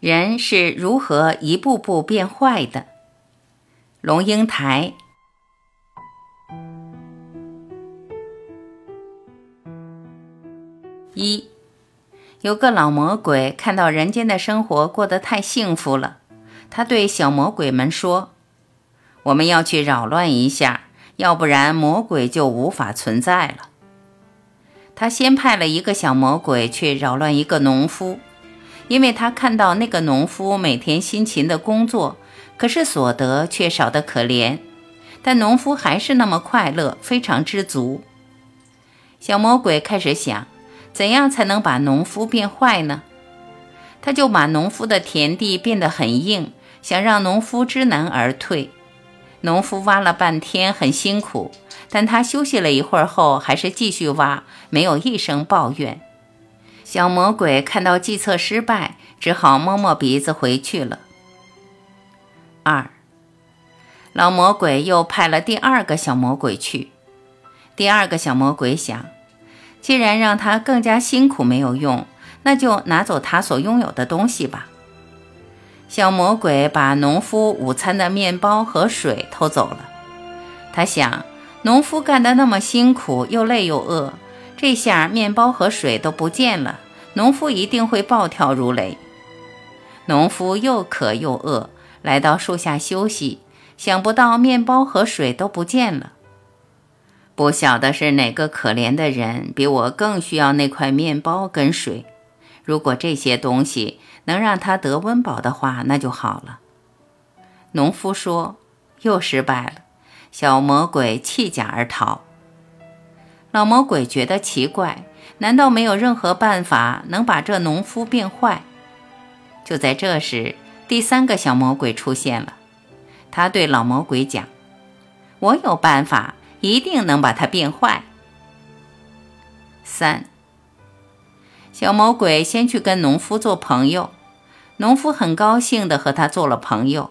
人是如何一步步变坏的？龙应台。一，有个老魔鬼看到人间的生活过得太幸福了，他对小魔鬼们说：“我们要去扰乱一下，要不然魔鬼就无法存在了。”他先派了一个小魔鬼去扰乱一个农夫。因为他看到那个农夫每天辛勤的工作，可是所得却少得可怜，但农夫还是那么快乐，非常知足。小魔鬼开始想，怎样才能把农夫变坏呢？他就把农夫的田地变得很硬，想让农夫知难而退。农夫挖了半天，很辛苦，但他休息了一会儿后，还是继续挖，没有一声抱怨。小魔鬼看到计策失败，只好摸摸鼻子回去了。二，老魔鬼又派了第二个小魔鬼去。第二个小魔鬼想，既然让他更加辛苦没有用，那就拿走他所拥有的东西吧。小魔鬼把农夫午餐的面包和水偷走了。他想，农夫干得那么辛苦，又累又饿。这下面包和水都不见了，农夫一定会暴跳如雷。农夫又渴又饿，来到树下休息，想不到面包和水都不见了。不晓得是哪个可怜的人比我更需要那块面包跟水。如果这些东西能让他得温饱的话，那就好了。农夫说：“又失败了。”小魔鬼弃甲而逃。老魔鬼觉得奇怪，难道没有任何办法能把这农夫变坏？就在这时，第三个小魔鬼出现了。他对老魔鬼讲：“我有办法，一定能把他变坏。”三小魔鬼先去跟农夫做朋友，农夫很高兴地和他做了朋友，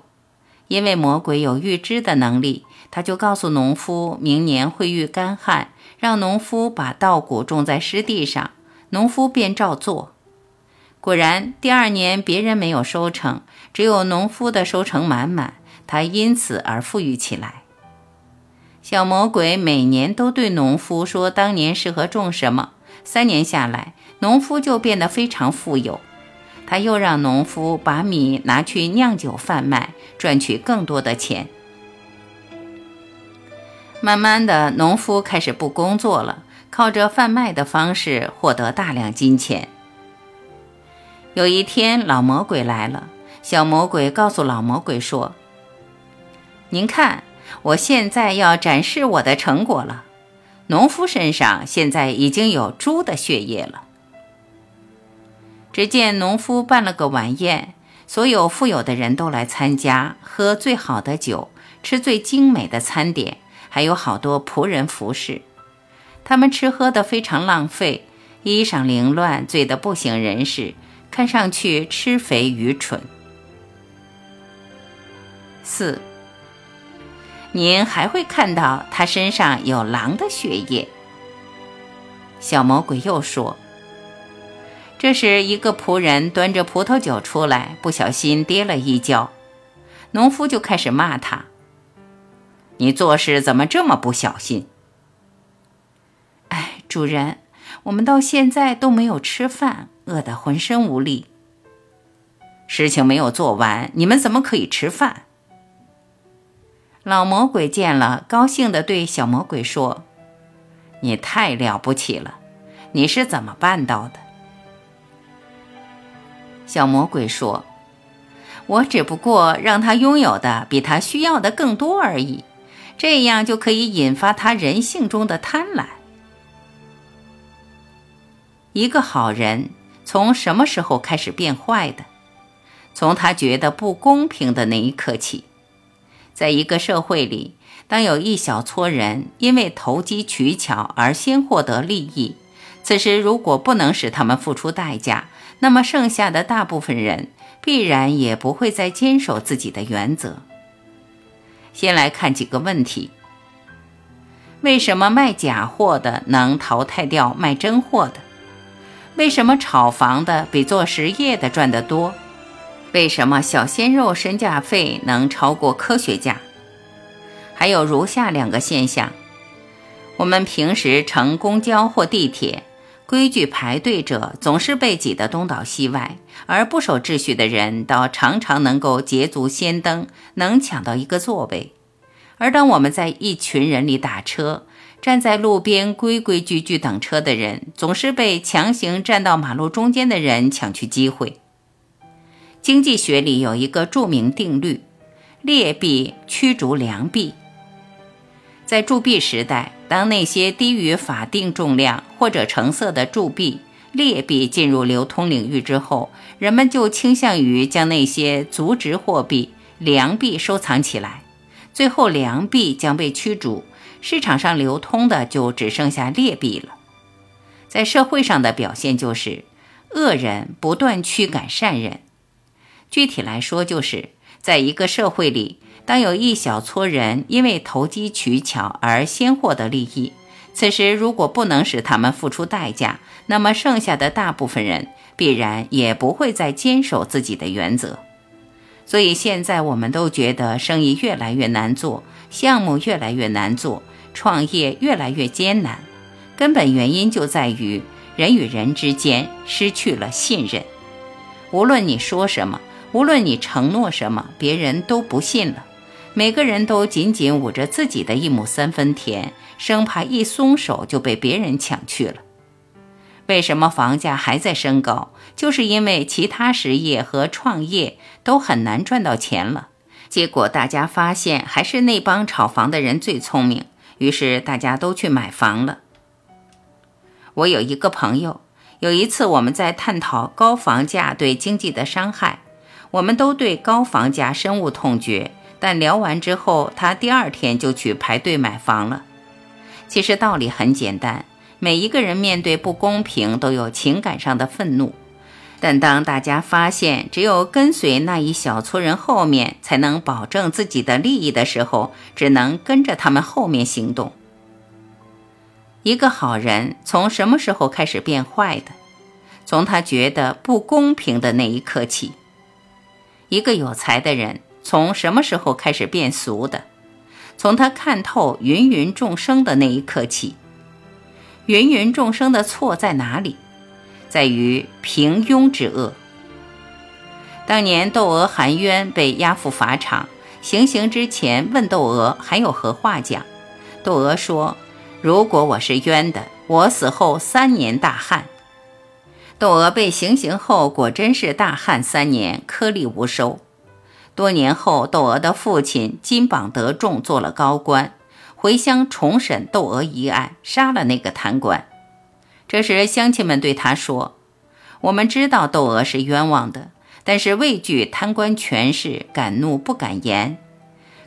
因为魔鬼有预知的能力，他就告诉农夫明年会遇干旱。让农夫把稻谷种在湿地上，农夫便照做。果然，第二年别人没有收成，只有农夫的收成满满，他因此而富裕起来。小魔鬼每年都对农夫说当年适合种什么，三年下来，农夫就变得非常富有。他又让农夫把米拿去酿酒贩卖，赚取更多的钱。慢慢的，农夫开始不工作了，靠着贩卖的方式获得大量金钱。有一天，老魔鬼来了，小魔鬼告诉老魔鬼说：“您看，我现在要展示我的成果了。农夫身上现在已经有猪的血液了。”只见农夫办了个晚宴，所有富有的人都来参加，喝最好的酒，吃最精美的餐点。还有好多仆人服侍，他们吃喝的非常浪费，衣裳凌乱，醉得不省人事，看上去吃肥愚蠢。四，您还会看到他身上有狼的血液。小魔鬼又说：“这时，一个仆人端着葡萄酒出来，不小心跌了一跤，农夫就开始骂他。”你做事怎么这么不小心？哎，主人，我们到现在都没有吃饭，饿得浑身无力。事情没有做完，你们怎么可以吃饭？老魔鬼见了，高兴地对小魔鬼说：“你太了不起了，你是怎么办到的？”小魔鬼说：“我只不过让他拥有的比他需要的更多而已。”这样就可以引发他人性中的贪婪。一个好人从什么时候开始变坏的？从他觉得不公平的那一刻起。在一个社会里，当有一小撮人因为投机取巧而先获得利益，此时如果不能使他们付出代价，那么剩下的大部分人必然也不会再坚守自己的原则。先来看几个问题：为什么卖假货的能淘汰掉卖真货的？为什么炒房的比做实业的赚得多？为什么小鲜肉身价费能超过科学家？还有如下两个现象：我们平时乘公交或地铁，规矩排队者总是被挤得东倒西歪，而不守秩序的人倒常常能够捷足先登，能抢到一个座位。而当我们在一群人里打车，站在路边规规矩矩等车的人，总是被强行站到马路中间的人抢去机会。经济学里有一个著名定律：劣币驱逐良币。在铸币时代，当那些低于法定重量或者成色的铸币、劣币进入流通领域之后，人们就倾向于将那些足值货币、良币收藏起来。最后，良币将被驱逐，市场上流通的就只剩下劣币了。在社会上的表现就是，恶人不断驱赶善人。具体来说，就是在一个社会里，当有一小撮人因为投机取巧而先获得利益，此时如果不能使他们付出代价，那么剩下的大部分人必然也不会再坚守自己的原则。所以现在我们都觉得生意越来越难做，项目越来越难做，创业越来越艰难，根本原因就在于人与人之间失去了信任。无论你说什么。无论你承诺什么，别人都不信了。每个人都紧紧捂着自己的一亩三分田，生怕一松手就被别人抢去了。为什么房价还在升高？就是因为其他实业和创业都很难赚到钱了。结果大家发现，还是那帮炒房的人最聪明，于是大家都去买房了。我有一个朋友，有一次我们在探讨高房价对经济的伤害。我们都对高房价深恶痛绝，但聊完之后，他第二天就去排队买房了。其实道理很简单，每一个人面对不公平都有情感上的愤怒，但当大家发现只有跟随那一小撮人后面才能保证自己的利益的时候，只能跟着他们后面行动。一个好人从什么时候开始变坏的？从他觉得不公平的那一刻起。一个有才的人从什么时候开始变俗的？从他看透芸芸众生的那一刻起。芸芸众生的错在哪里？在于平庸之恶。当年窦娥含冤被押赴法场，行刑之前问窦娥还有何话讲？窦娥说：“如果我是冤的，我死后三年大旱。”窦娥被行刑后，果真是大旱三年，颗粒无收。多年后，窦娥的父亲金榜得中，做了高官，回乡重审窦娥一案，杀了那个贪官。这时，乡亲们对他说：“我们知道窦娥是冤枉的，但是畏惧贪官权势，敢怒不敢言。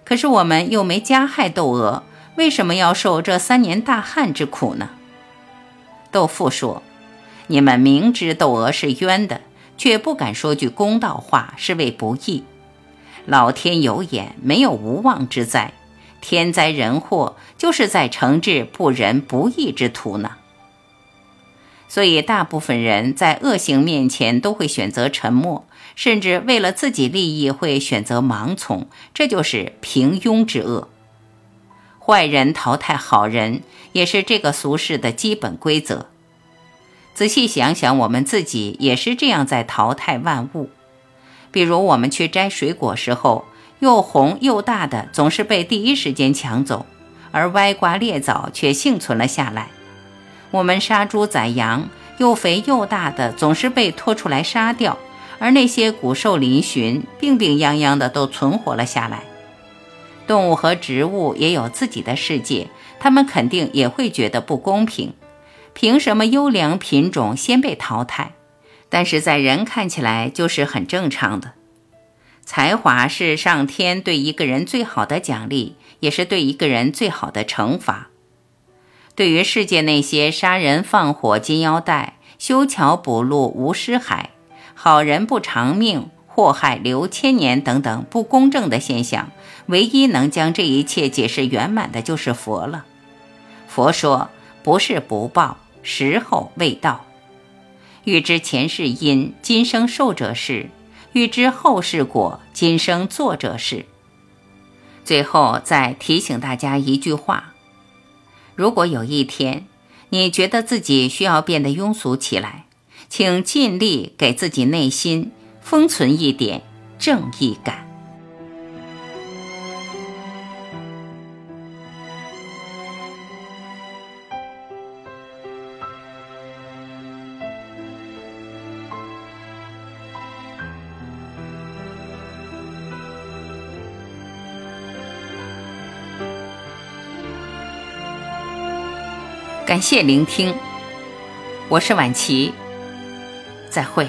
可是我们又没加害窦娥，为什么要受这三年大旱之苦呢？”窦父说。你们明知窦娥是冤的，却不敢说句公道话，是为不义。老天有眼，没有无妄之灾。天灾人祸，就是在惩治不仁不义之徒呢。所以，大部分人在恶行面前都会选择沉默，甚至为了自己利益会选择盲从。这就是平庸之恶。坏人淘汰好人，也是这个俗世的基本规则。仔细想想，我们自己也是这样在淘汰万物。比如，我们去摘水果时候，又红又大的总是被第一时间抢走，而歪瓜裂枣却幸存了下来。我们杀猪宰羊，又肥又大的总是被拖出来杀掉，而那些骨瘦嶙峋、病病殃殃的都存活了下来。动物和植物也有自己的世界，它们肯定也会觉得不公平。凭什么优良品种先被淘汰？但是在人看起来就是很正常的。才华是上天对一个人最好的奖励，也是对一个人最好的惩罚。对于世界那些杀人放火金腰带、修桥补路无尸骸、好人不长命、祸害留千年等等不公正的现象，唯一能将这一切解释圆满的就是佛了。佛说。不是不报，时候未到。欲知前世因，今生受者是；欲知后世果，今生作者是。最后再提醒大家一句话：如果有一天你觉得自己需要变得庸俗起来，请尽力给自己内心封存一点正义感。感谢聆听，我是晚琪，再会。